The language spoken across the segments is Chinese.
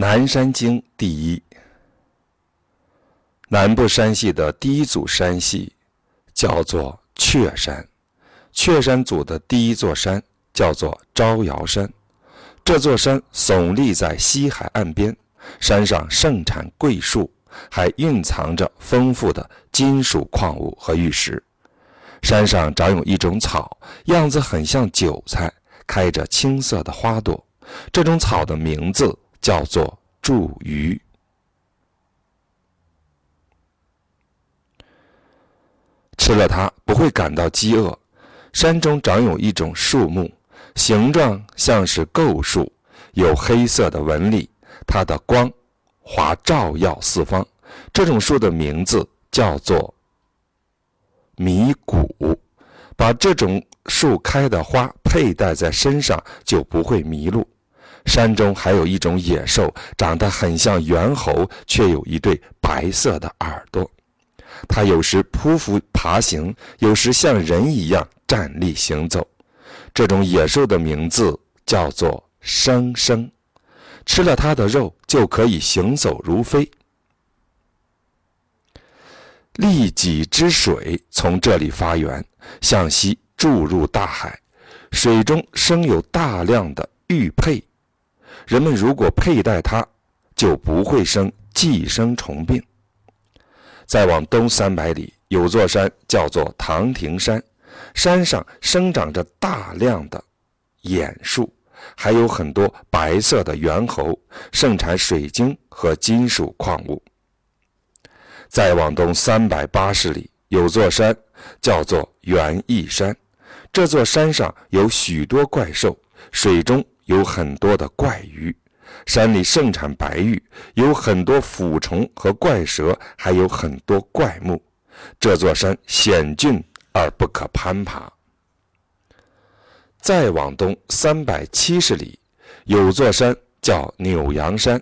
南山经第一，南部山系的第一组山系叫做雀山，雀山组的第一座山叫做招摇山。这座山耸立在西海岸边，山上盛产桂树，还蕴藏着丰富的金属矿物和玉石。山上长有一种草，样子很像韭菜，开着青色的花朵。这种草的名字。叫做茱萸，吃了它不会感到饥饿。山中长有一种树木，形状像是构树，有黑色的纹理，它的光华照耀四方。这种树的名字叫做迷谷。把这种树开的花佩戴在身上，就不会迷路。山中还有一种野兽，长得很像猿猴，却有一对白色的耳朵。它有时匍匐爬行，有时像人一样站立行走。这种野兽的名字叫做生生，吃了它的肉就可以行走如飞。利己之水从这里发源，向西注入大海，水中生有大量的玉佩。人们如果佩戴它，就不会生寄生虫病。再往东三百里，有座山叫做唐庭山，山上生长着大量的偃树，还有很多白色的猿猴，盛产水晶和金属矿物。再往东三百八十里，有座山叫做元义山，这座山上有许多怪兽，水中。有很多的怪鱼，山里盛产白玉，有很多腐虫和怪蛇，还有很多怪木。这座山险峻而不可攀爬。再往东三百七十里，有座山叫扭阳山，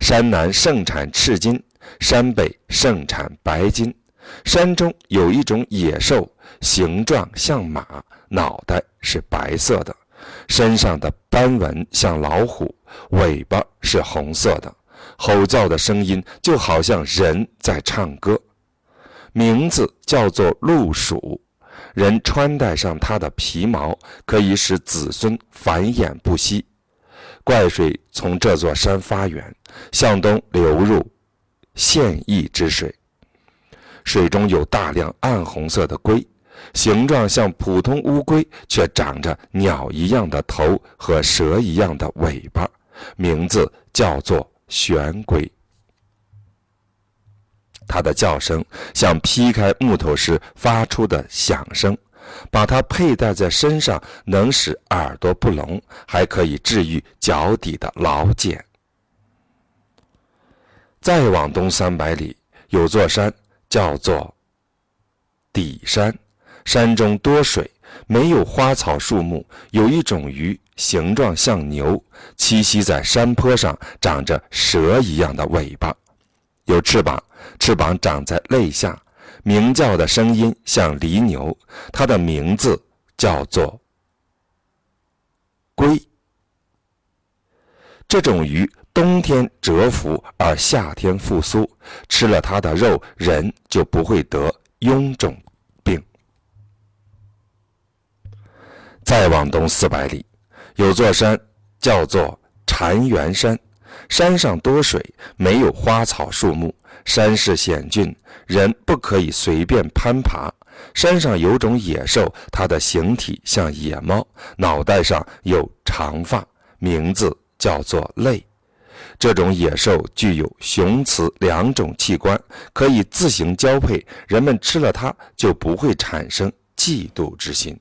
山南盛产赤金，山北盛产白金。山中有一种野兽，形状像马，脑袋是白色的。身上的斑纹像老虎，尾巴是红色的，吼叫的声音就好像人在唱歌。名字叫做鹿鼠，人穿戴上它的皮毛，可以使子孙繁衍不息。怪水从这座山发源，向东流入现役之水，水中有大量暗红色的龟。形状像普通乌龟，却长着鸟一样的头和蛇一样的尾巴，名字叫做玄龟。它的叫声像劈开木头时发出的响声。把它佩戴在身上，能使耳朵不聋，还可以治愈脚底的老茧。再往东三百里，有座山叫做底山。山中多水，没有花草树木。有一种鱼，形状像牛，栖息在山坡上，长着蛇一样的尾巴，有翅膀，翅膀长在肋下，鸣叫的声音像犁牛。它的名字叫做龟。这种鱼冬天蛰伏，而夏天复苏，吃了它的肉，人就不会得臃肿。再往东四百里，有座山叫做禅园山，山上多水，没有花草树木，山势险峻，人不可以随便攀爬。山上有种野兽，它的形体像野猫，脑袋上有长发，名字叫做泪。这种野兽具有雄雌两种器官，可以自行交配，人们吃了它就不会产生嫉妒之心。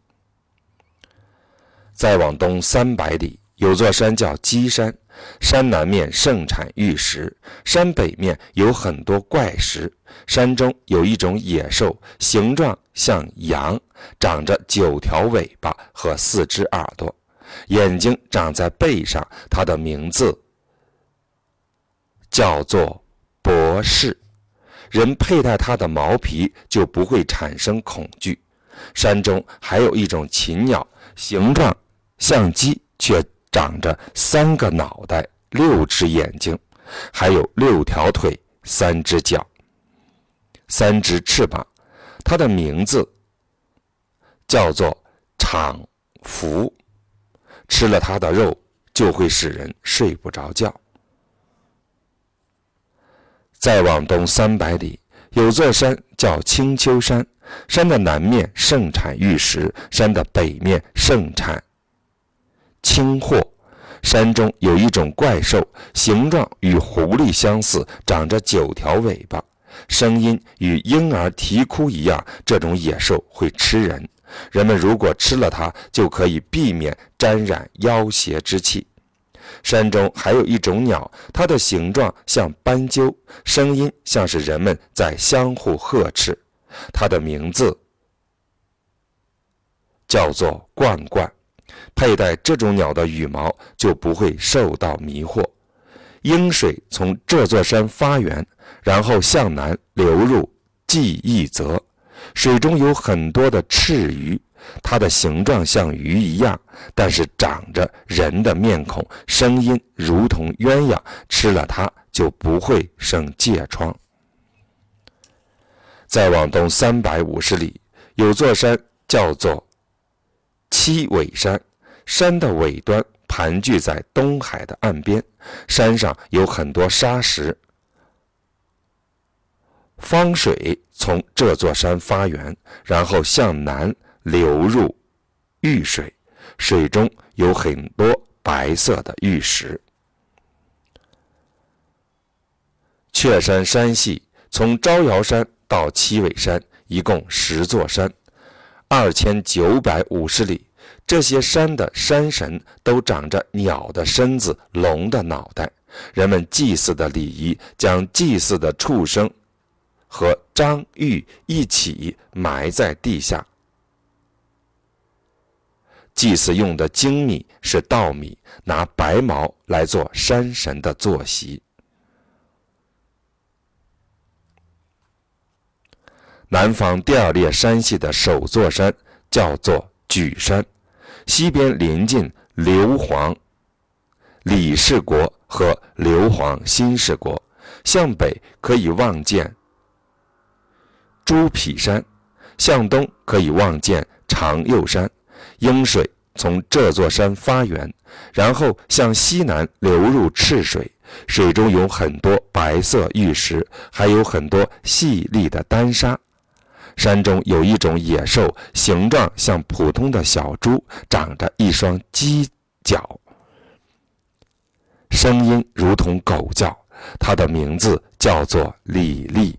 再往东三百里，有座山叫鸡山，山南面盛产玉石，山北面有很多怪石。山中有一种野兽，形状像羊，长着九条尾巴和四只耳朵，眼睛长在背上。它的名字叫做博士，人佩戴它的毛皮就不会产生恐惧。山中还有一种禽鸟，形状。像鸡却长着三个脑袋、六只眼睛，还有六条腿、三只脚、三只翅膀。它的名字叫做场福，吃了它的肉就会使人睡不着觉。再往东三百里，有座山叫青丘山，山的南面盛产玉石，山的北面盛产青货。山中有一种怪兽，形状与狐狸相似，长着九条尾巴，声音与婴儿啼哭一样。这种野兽会吃人，人们如果吃了它，就可以避免沾染妖邪之气。山中还有一种鸟，它的形状像斑鸠，声音像是人们在相互呵斥。它的名字叫做冠冠。佩戴这种鸟的羽毛就不会受到迷惑。鹰水从这座山发源，然后向南流入记忆泽，水中有很多的赤鱼，它的形状像鱼一样，但是长着人的面孔，声音如同鸳鸯，吃了它就不会生疥疮。再往东三百五十里，有座山叫做七尾山。山的尾端盘踞在东海的岸边，山上有很多沙石。方水从这座山发源，然后向南流入玉水，水中有很多白色的玉石。雀山山系从招摇山到七尾山，一共十座山，二千九百五十里。这些山的山神都长着鸟的身子、龙的脑袋。人们祭祀的礼仪，将祭祀的畜生和章玉一起埋在地下。祭祀用的精米是稻米，拿白毛来做山神的坐席。南方第二列山系的首座山叫做举山。西边临近硫磺李氏国和硫磺新氏国，向北可以望见朱匹山，向东可以望见长右山。英水从这座山发源，然后向西南流入赤水，水中有很多白色玉石，还有很多细粒的丹砂。山中有一种野兽，形状像普通的小猪，长着一双犄角，声音如同狗叫。它的名字叫做李丽。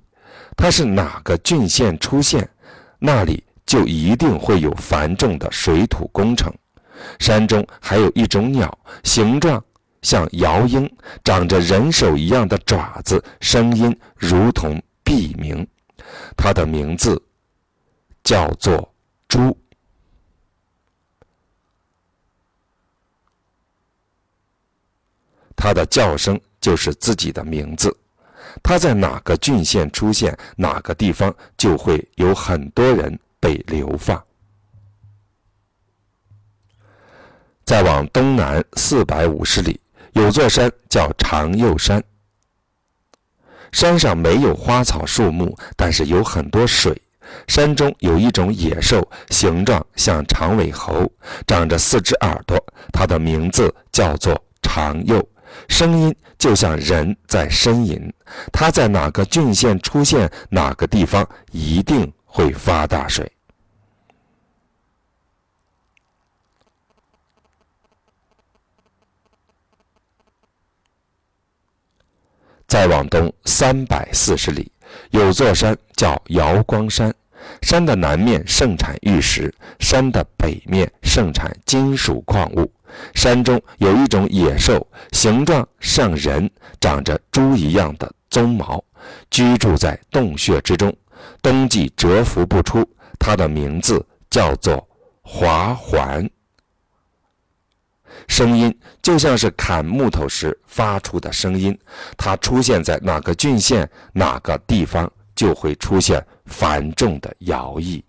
它是哪个郡县出现，那里就一定会有繁重的水土工程。山中还有一种鸟，形状像鹞鹰，长着人手一样的爪子，声音如同毙鸣。它的名字。叫做猪，它的叫声就是自己的名字。它在哪个郡县出现，哪个地方就会有很多人被流放。再往东南四百五十里，有座山叫长右山。山上没有花草树木，但是有很多水。山中有一种野兽，形状像长尾猴，长着四只耳朵。它的名字叫做长幼，声音就像人在呻吟。它在哪个郡县出现，哪个地方一定会发大水。再往东三百四十里，有座山叫瑶光山。山的南面盛产玉石，山的北面盛产金属矿物。山中有一种野兽，形状像人，长着猪一样的鬃毛，居住在洞穴之中，冬季蛰伏不出。它的名字叫做华环，声音就像是砍木头时发出的声音。它出现在哪个郡县，哪个地方就会出现。繁重的徭役。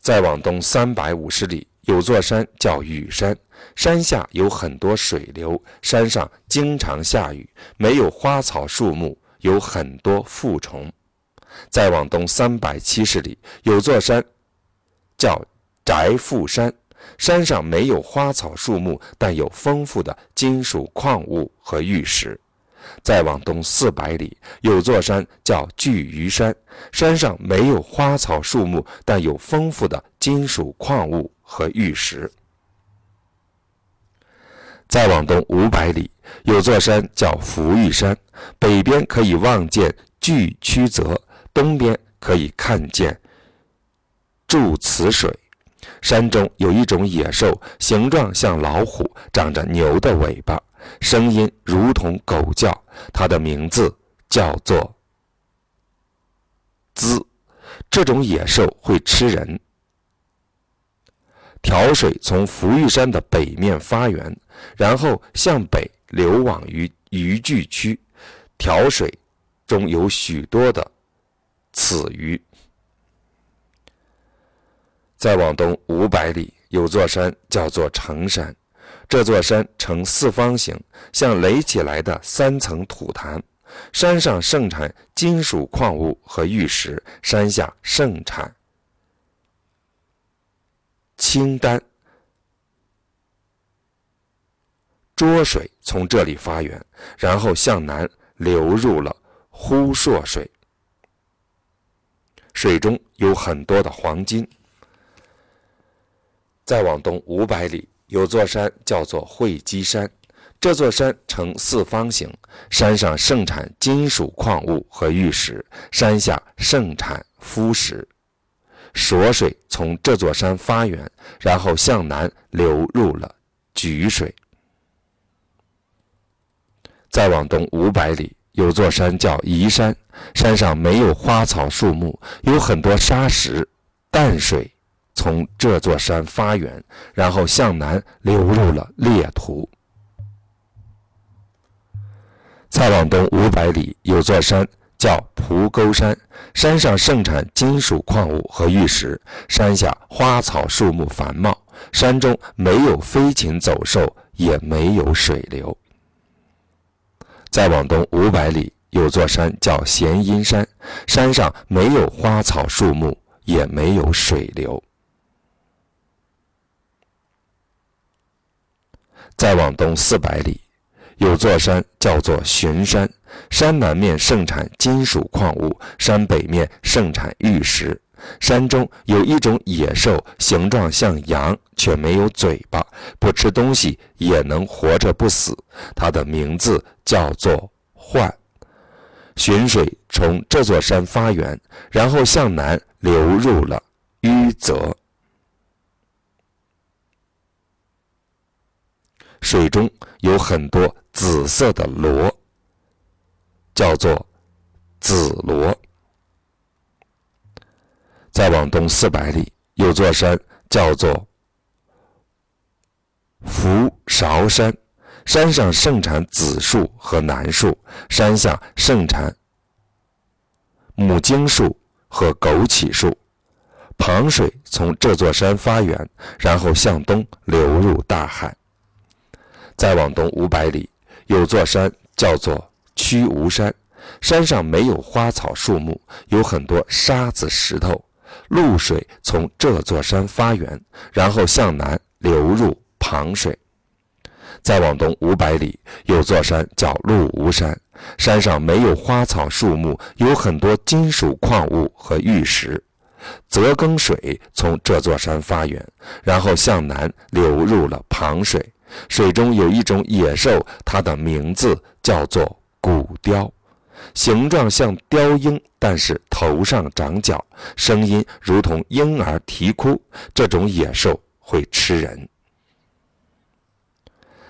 再往东三百五十里，有座山叫雨山，山下有很多水流，山上经常下雨，没有花草树木，有很多附虫。再往东三百七十里，有座山叫翟富山，山上没有花草树木，但有丰富的金属矿物和玉石。再往东四百里，有座山叫巨鱼山，山上没有花草树木，但有丰富的金属矿物和玉石。再往东五百里，有座山叫福玉山，北边可以望见巨曲泽，东边可以看见注此水。山中有一种野兽，形状像老虎，长着牛的尾巴。声音如同狗叫，它的名字叫做“滋”。这种野兽会吃人。调水从福玉山的北面发源，然后向北流往于渔具区。调水中有许多的此鱼。再往东五百里，有座山叫做成山。这座山呈四方形，像垒起来的三层土坛。山上盛产金属矿物和玉石，山下盛产青丹。浊水从这里发源，然后向南流入了呼朔水，水中有很多的黄金。再往东五百里。有座山叫做会稽山，这座山呈四方形，山上盛产金属矿物和玉石，山下盛产夫石。浊水从这座山发源，然后向南流入了沮水。再往东五百里，有座山叫宜山，山上没有花草树木，有很多沙石，淡水。从这座山发源，然后向南流入了列图。再往东五百里，有座山叫蒲沟山，山上盛产金属矿物和玉石，山下花草树木繁茂，山中没有飞禽走兽，也没有水流。再往东五百里，有座山叫弦阴山，山上没有花草树木，也没有水流。再往东四百里，有座山叫做巡山，山南面盛产金属矿物，山北面盛产玉石。山中有一种野兽，形状像羊，却没有嘴巴，不吃东西也能活着不死。它的名字叫做幻。浔水从这座山发源，然后向南流入了淤泽。水中有很多紫色的螺，叫做紫螺。再往东四百里，有座山叫做福韶山，山上盛产紫树和楠树，山下盛产母荆树和枸杞树。旁水从这座山发源，然后向东流入大海。再往东五百里，有座山叫做曲吴山，山上没有花草树木，有很多沙子石头。露水从这座山发源，然后向南流入旁水。再往东五百里，有座山叫鹿吴山，山上没有花草树木，有很多金属矿物和玉石。泽庚水从这座山发源，然后向南流入了旁水。水中有一种野兽，它的名字叫做古雕，形状像雕鹰，但是头上长角，声音如同婴儿啼哭。这种野兽会吃人。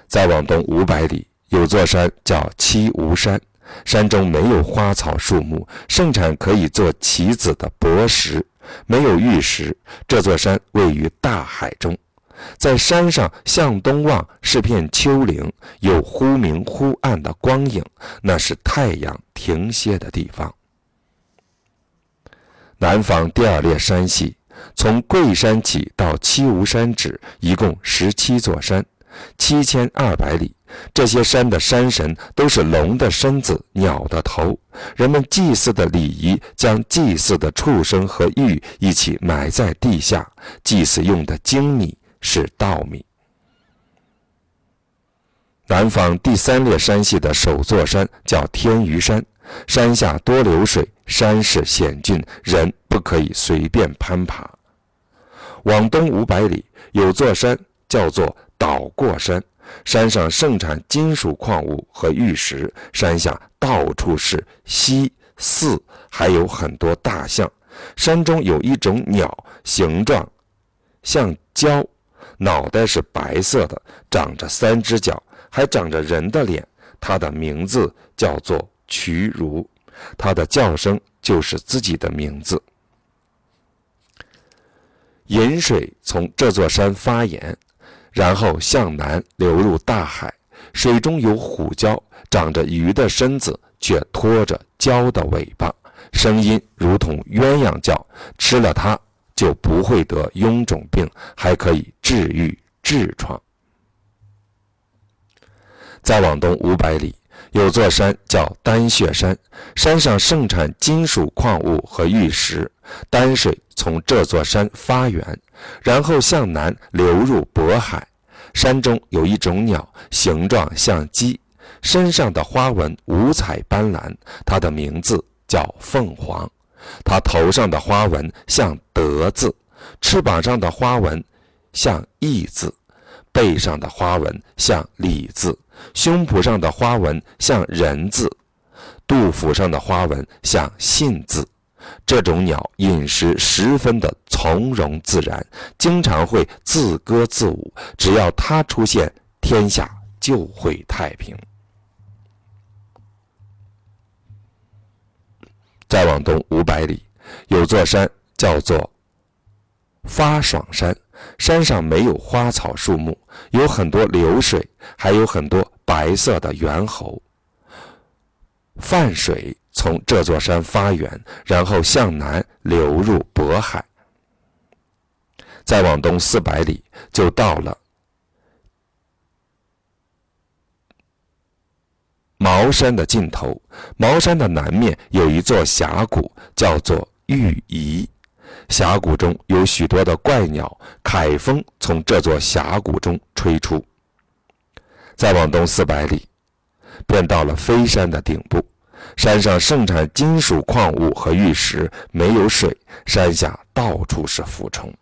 再往东五百里，有座山叫七吴山，山中没有花草树木，盛产可以做棋子的薄石，没有玉石。这座山位于大海中。在山上向东望是片丘陵，有忽明忽暗的光影，那是太阳停歇的地方。南方第二列山系，从桂山起到七无山止，一共十七座山，七千二百里。这些山的山神都是龙的身子、鸟的头。人们祭祀的礼仪，将祭祀的畜生和玉一起埋在地下。祭祀用的精米是稻米。南方第三列山系的首座山叫天鱼山，山下多流水，山势险峻，人不可以随便攀爬。往东五百里有座山叫做岛过山。山上盛产金属矿物和玉石，山下到处是溪寺，还有很多大象。山中有一种鸟，形状像蛟，脑袋是白色的，长着三只脚，还长着人的脸。它的名字叫做瞿如，它的叫声就是自己的名字。饮水从这座山发源。然后向南流入大海，水中有虎蛟，长着鱼的身子，却拖着蛟的尾巴，声音如同鸳鸯叫。吃了它就不会得臃肿病，还可以治愈痔疮。再往东五百里，有座山叫丹穴山，山上盛产金属矿物和玉石，丹水从这座山发源，然后向南流入渤海。山中有一种鸟，形状像鸡，身上的花纹五彩斑斓，它的名字叫凤凰。它头上的花纹像德字，翅膀上的花纹像义字，背上的花纹像礼字，胸脯上的花纹像人字，肚腹上的花纹像信字。这种鸟饮食十分的从容自然，经常会自歌自舞。只要它出现，天下就会太平。再往东五百里，有座山叫做发爽山，山上没有花草树木，有很多流水，还有很多白色的猿猴。泛水。从这座山发源，然后向南流入渤海，再往东四百里就到了茅山的尽头。茅山的南面有一座峡谷，叫做玉仪。峡谷中有许多的怪鸟，凯风从这座峡谷中吹出。再往东四百里，便到了飞山的顶部。山上盛产金属矿物和玉石，没有水，山下到处是浮虫。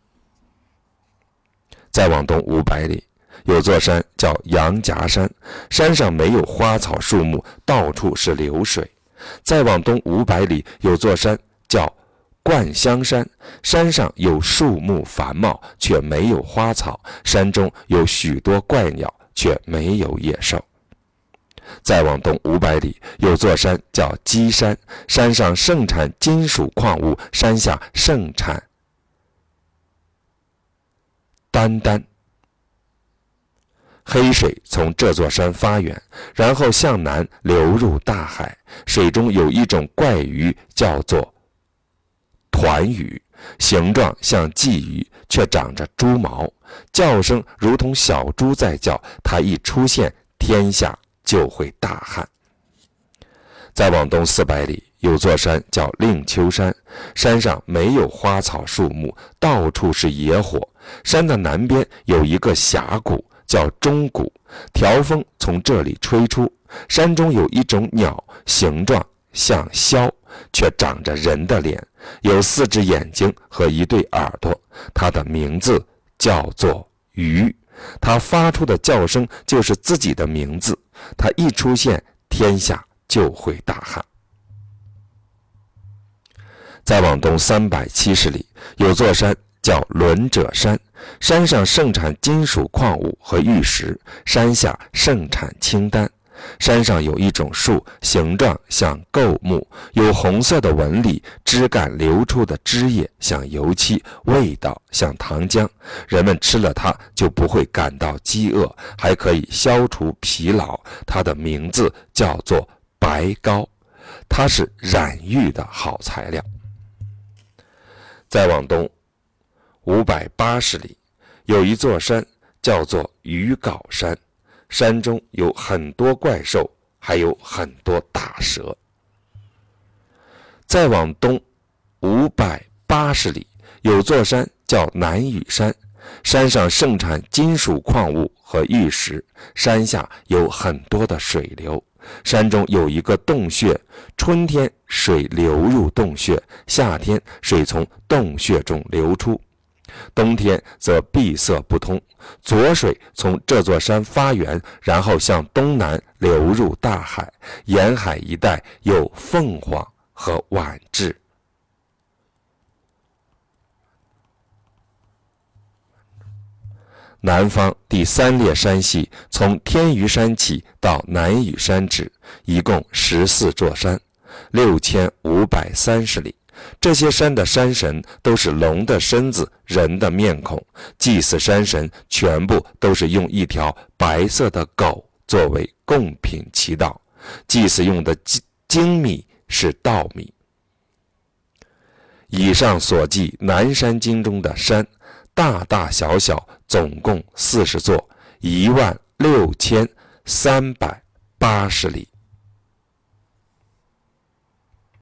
再往东五百里，有座山叫羊夹山，山上没有花草树木，到处是流水。再往东五百里，有座山叫灌香山，山上有树木繁茂，却没有花草，山中有许多怪鸟，却没有野兽。再往东五百里，有座山叫鸡山，山上盛产金属矿物，山下盛产丹丹。黑水从这座山发源，然后向南流入大海。水中有一种怪鱼，叫做团鱼，形状像鲫鱼，却长着猪毛，叫声如同小猪在叫。它一出现，天下。就会大旱。再往东四百里，有座山叫令丘山，山上没有花草树木，到处是野火。山的南边有一个峡谷，叫钟鼓，条风从这里吹出。山中有一种鸟，形状像枭，却长着人的脸，有四只眼睛和一对耳朵。它的名字叫做鱼，它发出的叫声就是自己的名字。它一出现，天下就会大旱。再往东三百七十里，有座山叫轮者山，山上盛产金属矿物和玉石，山下盛产青丹。山上有一种树，形状像构木，有红色的纹理，枝干流出的汁液像油漆，味道像糖浆。人们吃了它就不会感到饥饿，还可以消除疲劳。它的名字叫做白膏，它是染玉的好材料。再往东五百八十里，有一座山叫做鱼镐山，山中有很多怪兽，还有很多大蛇。再往东五百八十里，有座山叫南屿山，山上盛产金属矿物和玉石，山下有很多的水流。山中有一个洞穴，春天水流入洞穴，夏天水从洞穴中流出，冬天则闭塞不通。浊水从这座山发源，然后向东南流入大海。沿海一带有凤凰和晚雉。南方第三列山系从天鱼山起到南屿山止，一共十四座山，六千五百三十里。这些山的山神都是龙的身子、人的面孔，祭祀山神全部都是用一条白色的狗作为贡品祈祷。祭祀用的精精米是稻米。以上所记南山经中的山。大大小小总共四十座，一万六千三百八十里。